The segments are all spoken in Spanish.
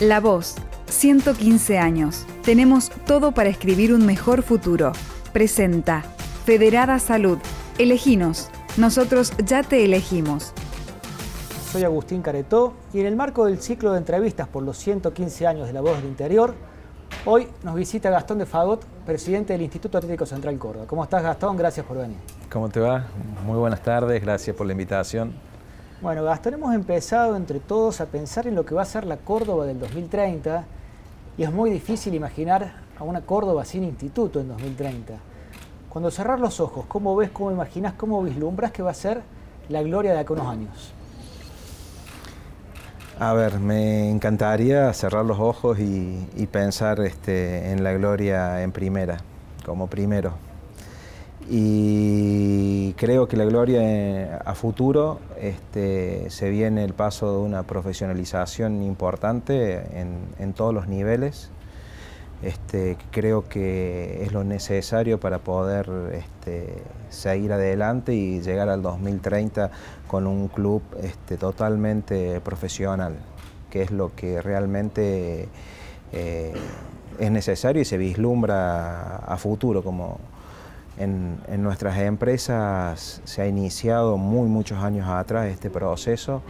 La Voz, 115 años. Tenemos todo para escribir un mejor futuro. Presenta Federada Salud. Eleginos. Nosotros ya te elegimos. Soy Agustín Caretó y en el marco del ciclo de entrevistas por los 115 años de La Voz del Interior, hoy nos visita Gastón de Fagot, presidente del Instituto Atlético Central Córdoba. ¿Cómo estás Gastón? Gracias por venir. ¿Cómo te va? Muy buenas tardes, gracias por la invitación. Bueno, Gastón, hemos empezado entre todos a pensar en lo que va a ser la Córdoba del 2030 y es muy difícil imaginar a una Córdoba sin instituto en 2030. Cuando cerrar los ojos, ¿cómo ves, cómo imaginas, cómo vislumbras que va a ser la gloria de acá unos años? A ver, me encantaría cerrar los ojos y, pensar este, en la gloria en primera, como primero. Y creo que la gloria eh, a futuro este, se viene el paso de una profesionalización importante en, todos los niveles. Este, creo que es lo necesario para poder este, seguir adelante y llegar al 2030 con un club totalmente profesional, que es lo que realmente eh, es necesario y se vislumbra a futuro como, en, nuestras empresas se ha iniciado muy muchos años atrás este proceso.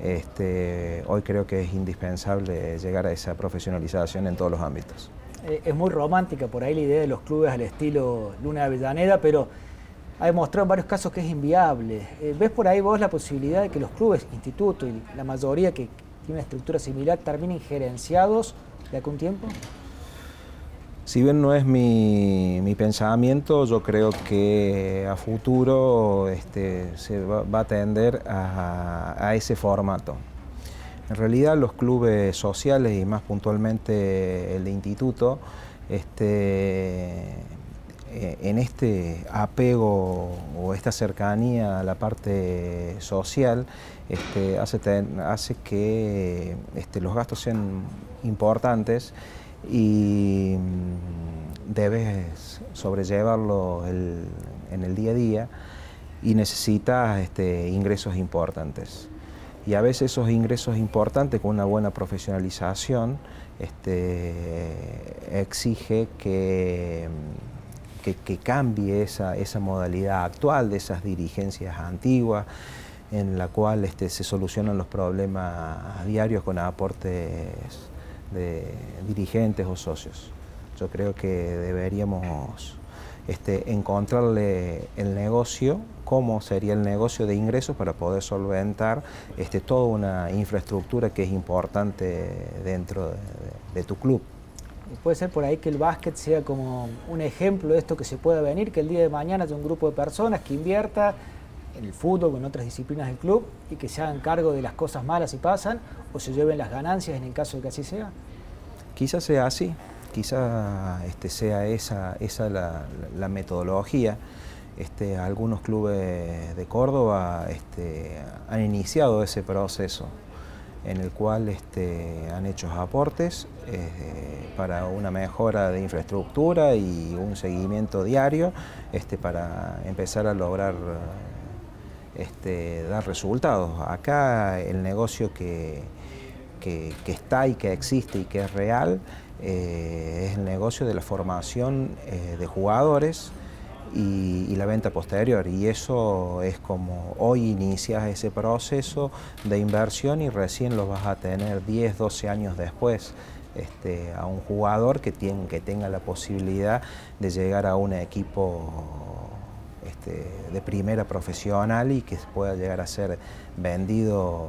Este, hoy creo que es indispensable llegar a esa profesionalización en todos los ámbitos. Eh, es muy romántica por ahí la idea de los clubes al estilo Luna de Avellaneda, pero ha demostrado en varios casos que es inviable. Eh, ¿Ves por ahí vos la posibilidad de que los clubes, institutos y la mayoría que tiene una estructura similar terminen gerenciados de algún tiempo? Si bien no es mi, pensamiento, yo creo que a futuro este, se va, a tender a, ese formato. En realidad los clubes sociales y más puntualmente el instituto, este, eh, en este apego o esta cercanía a la parte social, este, hace, hace, que los gastos sean importantes y mm, debes sobrellevarlo en el día a día y necesitas este, ingresos importantes. Y a veces esos ingresos importantes con una buena profesionalización este, exige que, que, cambie esa, esa, modalidad actual de esas dirigencias antiguas en la cual este, se solucionan los problemas diarios con aportes de dirigentes o socios. Yo creo que deberíamos este, encontrarle el negocio, cómo sería el negocio de ingresos para poder solventar este, toda una infraestructura que es importante dentro de, tu club. puede ser por ahí que el básquet sea como un ejemplo de esto que se pueda venir, que el día de mañana haya un grupo de personas que invierta en el fútbol o en otras disciplinas del club y que se hagan cargo de las cosas malas si pasan o se lleven las ganancias en el caso de que así sea? Quizás sea así, quizás este, sea esa, esa la, metodología. Este, algunos clubes de Córdoba este, han iniciado ese proceso en el cual este, han hecho aportes eh, para una mejora de infraestructura y un seguimiento diario este, para empezar a lograr este, dar resultados. Acá el negocio que, que, está y que existe y que es real eh, es el negocio de la formación eh, de jugadores y, la venta posterior. Y eso es como hoy inicias ese proceso de inversión y recién lo vas a tener 10, 12 años después. Este, a un jugador que, tiene, que tenga la posibilidad de llegar a un equipo este, de primera profesional y que pueda llegar a ser vendido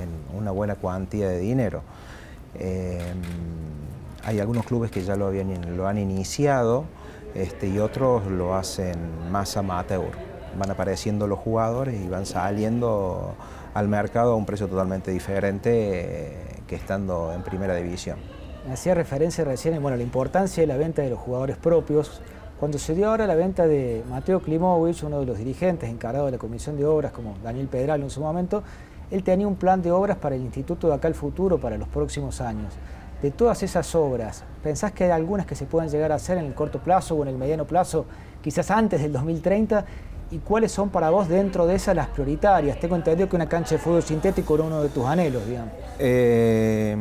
en una buena cuantía de dinero. Em, hay algunos clubes que ya lo han iniciado este, y otros lo hacen más amateur. Van apareciendo los jugadores y van saliendo al mercado a un precio totalmente diferente eh, que estando en primera división. Hacía referencia recién bueno, la importancia de la venta de los jugadores propios cuando se dio ahora la venta de Mateo Klimovich, uno de los dirigentes encargados de la Comisión de Obras, como Daniel Pedral en su momento, él tenía un plan de obras para el Instituto de Acá el Futuro para los próximos años. De todas esas obras, ¿pensás que hay algunas que se pueden llegar a hacer en el corto plazo o en el mediano plazo, quizás antes del 2030? ¿Y cuáles son para vos dentro de esas las prioritarias? Tengo entendido que una cancha de fútbol sintético era uno de tus anhelos, digamos. Eh,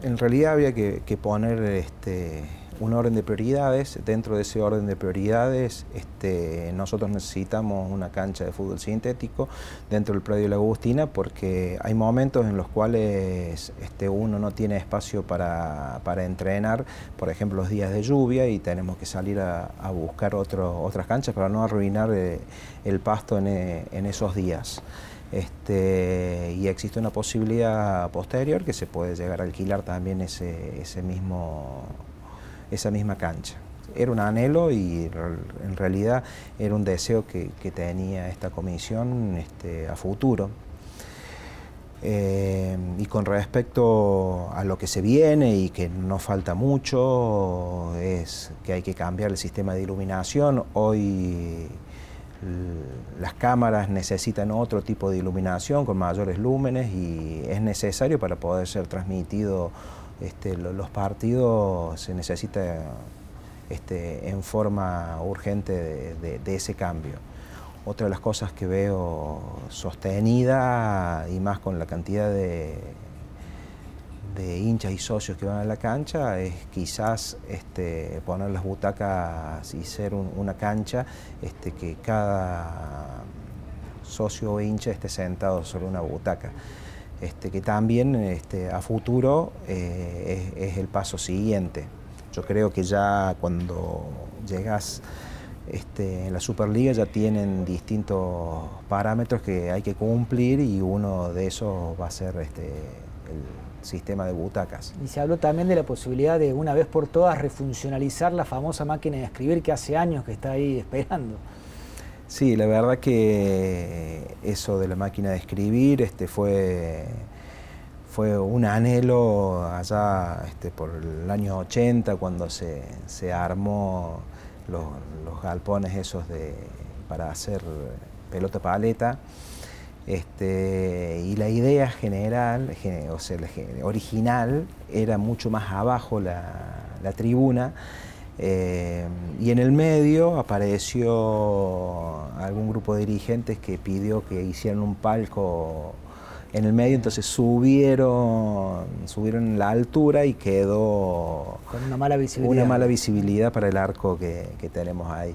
en realidad había que, poner este, un orden de prioridades. Dentro de ese orden de prioridades, este, nosotros necesitamos una cancha de fútbol sintético dentro del predio de la Agustina porque hay momentos en los cuales este, uno no tiene espacio para, entrenar, por ejemplo los días de lluvia y tenemos que salir a, buscar otras canchas para no arruinar eh, el pasto en, eh, esos días. Este, y existe una posibilidad posterior que se puede llegar a alquilar también ese, ese mismo esa misma cancha. Era un anhelo y en realidad era un deseo que, tenía esta comisión este, a futuro. Eh, y con respecto a lo que se viene y que no falta mucho, es que hay que cambiar el sistema de iluminación. Hoy las cámaras necesitan otro tipo de iluminación con mayores lúmenes y es necesario para poder ser transmitido este, los partidos se necesita este, en forma urgente de, ese cambio. Otra de las cosas que veo sostenida y más con la cantidad de, hinchas y socios que van a la cancha es quizás este, poner las butacas y ser una cancha que cada socio o hincha esté sentado sobre una butaca. Este, que también este, a futuro eh, es, el paso siguiente. Yo creo que ya cuando llegas este, en la Superliga ya tienen distintos parámetros que hay que cumplir y uno de esos va a ser el sistema de butacas. Y se habló también de la posibilidad de una vez por todas refuncionalizar la famosa máquina de escribir que hace años que está ahí esperando. Sí, la verdad que eso de la máquina de escribir este, fue, fue un anhelo allá este, por el año 80 cuando se, armó los, galpones esos de, para hacer pelota paleta. Este, y la idea general, o sea, original, era mucho más abajo la tribuna eh, y en el medio apareció algún grupo de dirigentes que pidió que hicieran un palco en el medio, entonces subieron, subieron la altura y quedó con una mala visibilidad, una mala visibilidad para el arco que, tenemos ahí.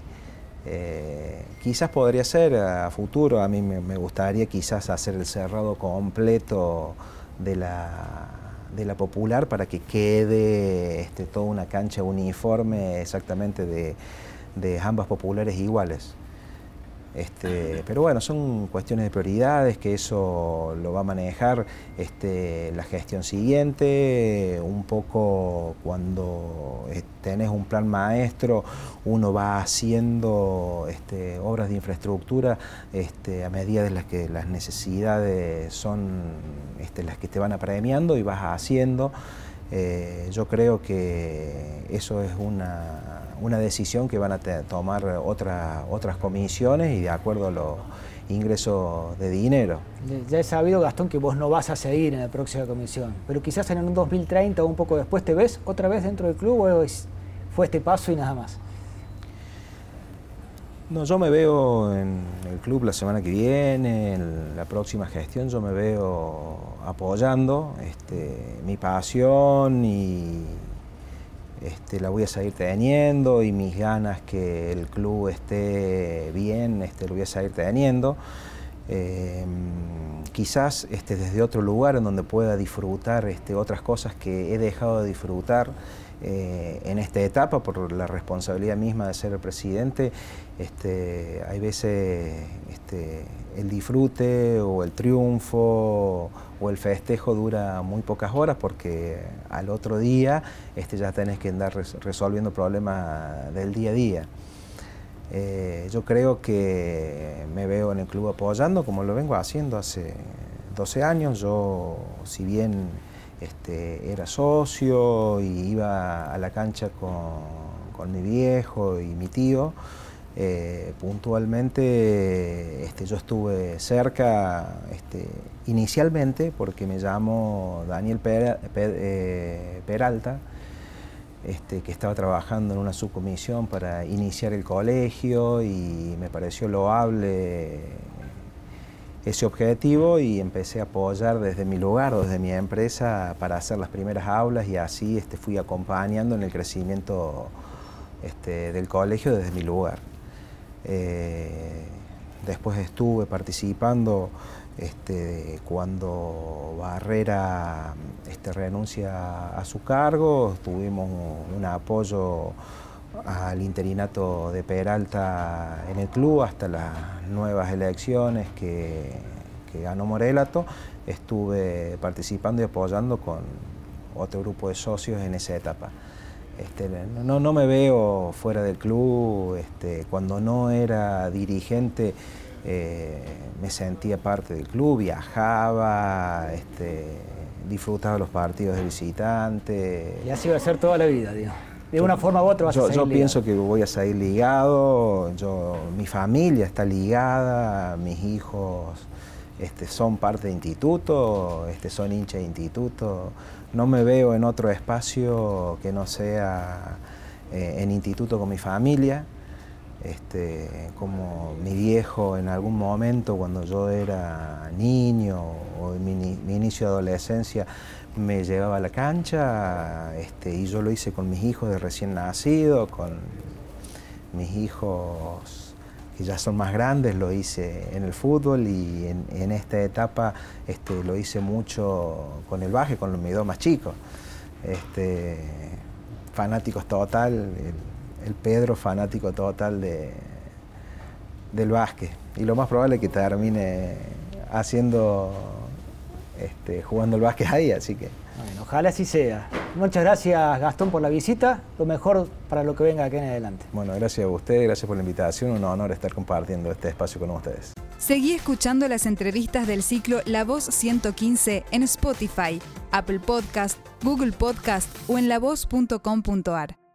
Eh, quizás podría ser a futuro, a mí me gustaría quizás hacer el cerrado completo de la de la popular para que quede este, toda una cancha uniforme exactamente de, de ambas populares iguales. Este, pero bueno, son cuestiones de prioridades, que eso lo va a manejar este, la gestión siguiente, un poco cuando eh, tenés un plan maestro, uno va haciendo este, obras de infraestructura a medida de las que las necesidades son las que te van apremiando y vas haciendo. Eh, yo creo que eso es una, decisión que van a tomar otras comisiones y de acuerdo a los ingresos de dinero. Ya he sabido, Gastón, que vos no vas a seguir en la próxima comisión, pero quizás en un 2030 o un poco después te ves otra vez dentro del club o fue este paso y nada más. No, yo me veo en el club la semana que viene, en la próxima gestión, yo me veo apoyando este, mi pasión y este, la voy a seguir teniendo y mis ganas que el club esté bien, este, lo voy a seguir teniendo. Em, quizás este, desde otro lugar en donde pueda disfrutar este, otras cosas que he dejado de disfrutar eh, en esta etapa por la responsabilidad misma de ser el presidente. Este, hay veces este, el disfrute o el triunfo o el festejo dura muy pocas horas porque al otro día este, ya tenés que andar resolviendo problemas del día a día. Eh, yo creo que me veo en el club apoyando como lo vengo haciendo hace 12 años. Yo, si bien este, era socio y iba a la cancha con, mi viejo y mi tío. Eh, puntualmente este, yo estuve cerca este, inicialmente porque me llamo Daniel eh, Peralta, que estaba trabajando en una subcomisión para iniciar el colegio y me pareció loable ese objetivo y empecé a apoyar desde mi lugar desde mi empresa para hacer las primeras aulas y así este, fui acompañando en el crecimiento este, del colegio desde mi lugar. Eh, después estuve participando este, cuando Barrera este, renuncia a su cargo, tuvimos un apoyo al interinato de Peralta en el club hasta las nuevas elecciones que, ganó Morelato. Estuve participando y apoyando con otro grupo de socios en esa etapa. Este, no, no, me veo fuera del club, este, cuando no era dirigente eh, me sentía parte del club, viajaba, este, disfrutaba los partidos de visitante. Y así va a ser toda la vida, digo de una forma u otra vas yo, a seguir Yo pienso que voy a seguir ligado, yo, mi familia está ligada, mis hijos este, son parte de instituto, este, son hinchas de instituto. No me veo en otro espacio que no sea eh, en instituto con mi familia. Este, como mi viejo en algún momento cuando yo era niño o en mi, inicio de adolescencia me llevaba a la cancha este, y yo lo hice con mis hijos de recién nacido, con mis hijos que ya son más grandes, lo hice en el fútbol y en, esta etapa este, lo hice mucho con el baje, con mis dos más chicos. Este, fanáticos total, el Pedro fanático total de, del básquet. Y lo más probable es que termine haciendo, este, jugando el básquet ahí, así que... Bueno, ojalá así sea. Muchas gracias Gastón por la visita, lo mejor para lo que venga aquí en adelante. Bueno, gracias a ustedes, gracias por la invitación, un honor estar compartiendo este espacio con ustedes. Seguí escuchando las entrevistas del ciclo La Voz 115 en Spotify, Apple Podcast, Google Podcast o en lavoz.com.ar.